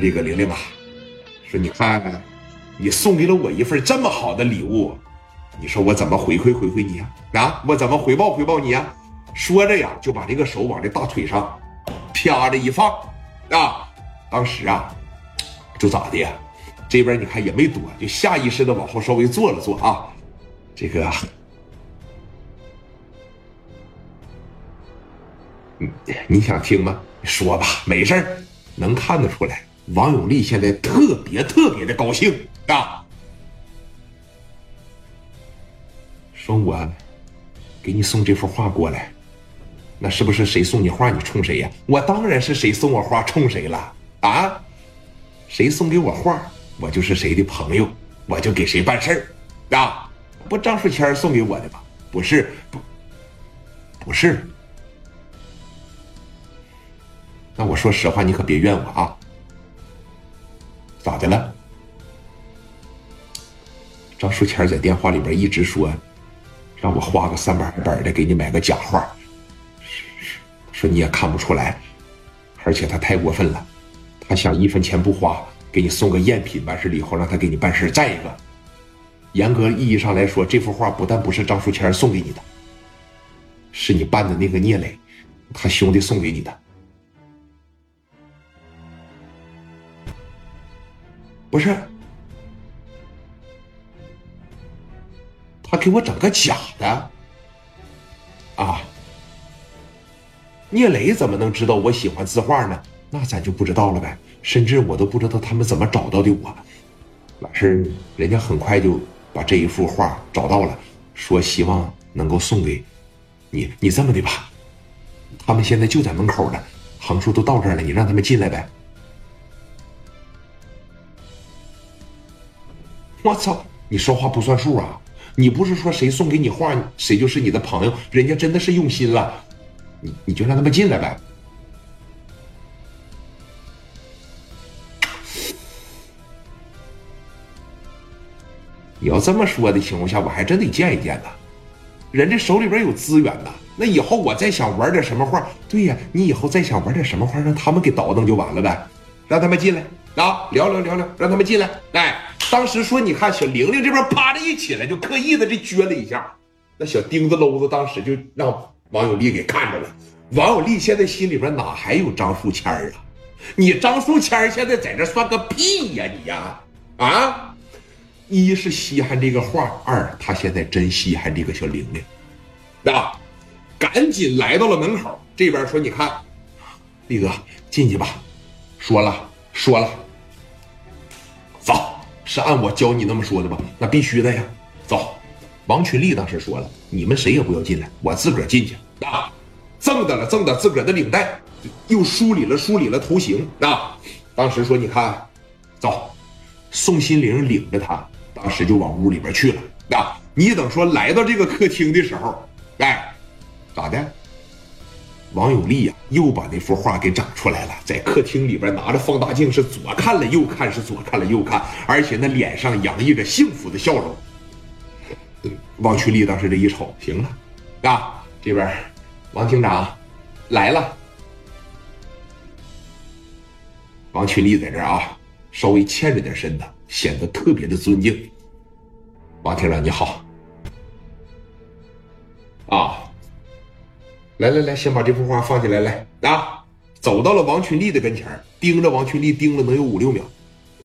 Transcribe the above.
这个玲玲啊，说你看看，你送给了我一份这么好的礼物，你说我怎么回馈回馈你啊？啊，我怎么回报回报你啊？说着呀，就把这个手往这大腿上啪的一放啊，当时啊，就咋的呀？这边你看也没躲，就下意识的往后稍微坐了坐啊，这个。你你想听吗？说吧，没事儿。能看得出来，王永利现在特别特别的高兴啊。说我给你送这幅画过来，那是不是谁送你画你冲谁呀？我当然是谁送我画冲谁了啊！谁送给我画，我就是谁的朋友，我就给谁办事儿啊！不，张树谦送给我的吧？不是，不，不是。那我说实话，你可别怨我啊！咋的了？张书谦在电话里边一直说，让我花个三百二百的给你买个假画，说你也看不出来，而且他太过分了，他想一分钱不花给你送个赝品，完事了以后让他给你办事。再一个，严格意义上来说，这幅画不但不是张书谦送给你的，是你办的那个聂磊，他兄弟送给你的。不是，他给我整个假的啊！聂磊怎么能知道我喜欢字画呢？那咱就不知道了呗。甚至我都不知道他们怎么找到的我。完事人家很快就把这一幅画找到了，说希望能够送给你。你这么的吧，他们现在就在门口呢，横竖都到这儿了，你让他们进来呗。我操！你说话不算数啊！你不是说谁送给你画，谁就是你的朋友？人家真的是用心了，你你就让他们进来呗。你要这么说的情况下，我还真得见一见呢。人家手里边有资源呐，那以后我再想玩点什么画，对呀，你以后再想玩点什么画，让他们给倒腾就完了呗。让他们进来啊，聊聊聊聊，让他们进来，来。当时说，你看小玲玲这边啪的一起来，就刻意的这撅了一下，那小钉子篓子当时就让王永利给看着了。王永利现在心里边哪还有张树谦啊？你张树谦现在在这算个屁呀你呀！啊，一是稀罕这个画，二他现在真稀罕这个小玲玲，啊，赶紧来到了门口，这边说，你看，力哥进去吧，说了说了，是按我教你那么说的吧？那必须的呀！走，王群力当时说了：“你们谁也不要进来，我自个儿进去。”啊，赠的了，赠的自个儿的领带，又梳理了梳理了头型。啊，当时说：“你看，走。”宋心玲领着他，当时就往屋里边去了。啊，你等说来到这个客厅的时候，哎，咋的？王永利呀，又把那幅画给整出来了，在客厅里边拿着放大镜，是左看了右看，是左看了右看，而且那脸上洋溢着幸福的笑容。王群力当时这一瞅，行了，啊，这边王厅长来了。王群力在这啊，稍微欠着点身子，显得特别的尊敬。王厅长你好，来来来，先把这幅画放下来，来啊！走到了王群力的跟前盯着王群力盯了能有五六秒。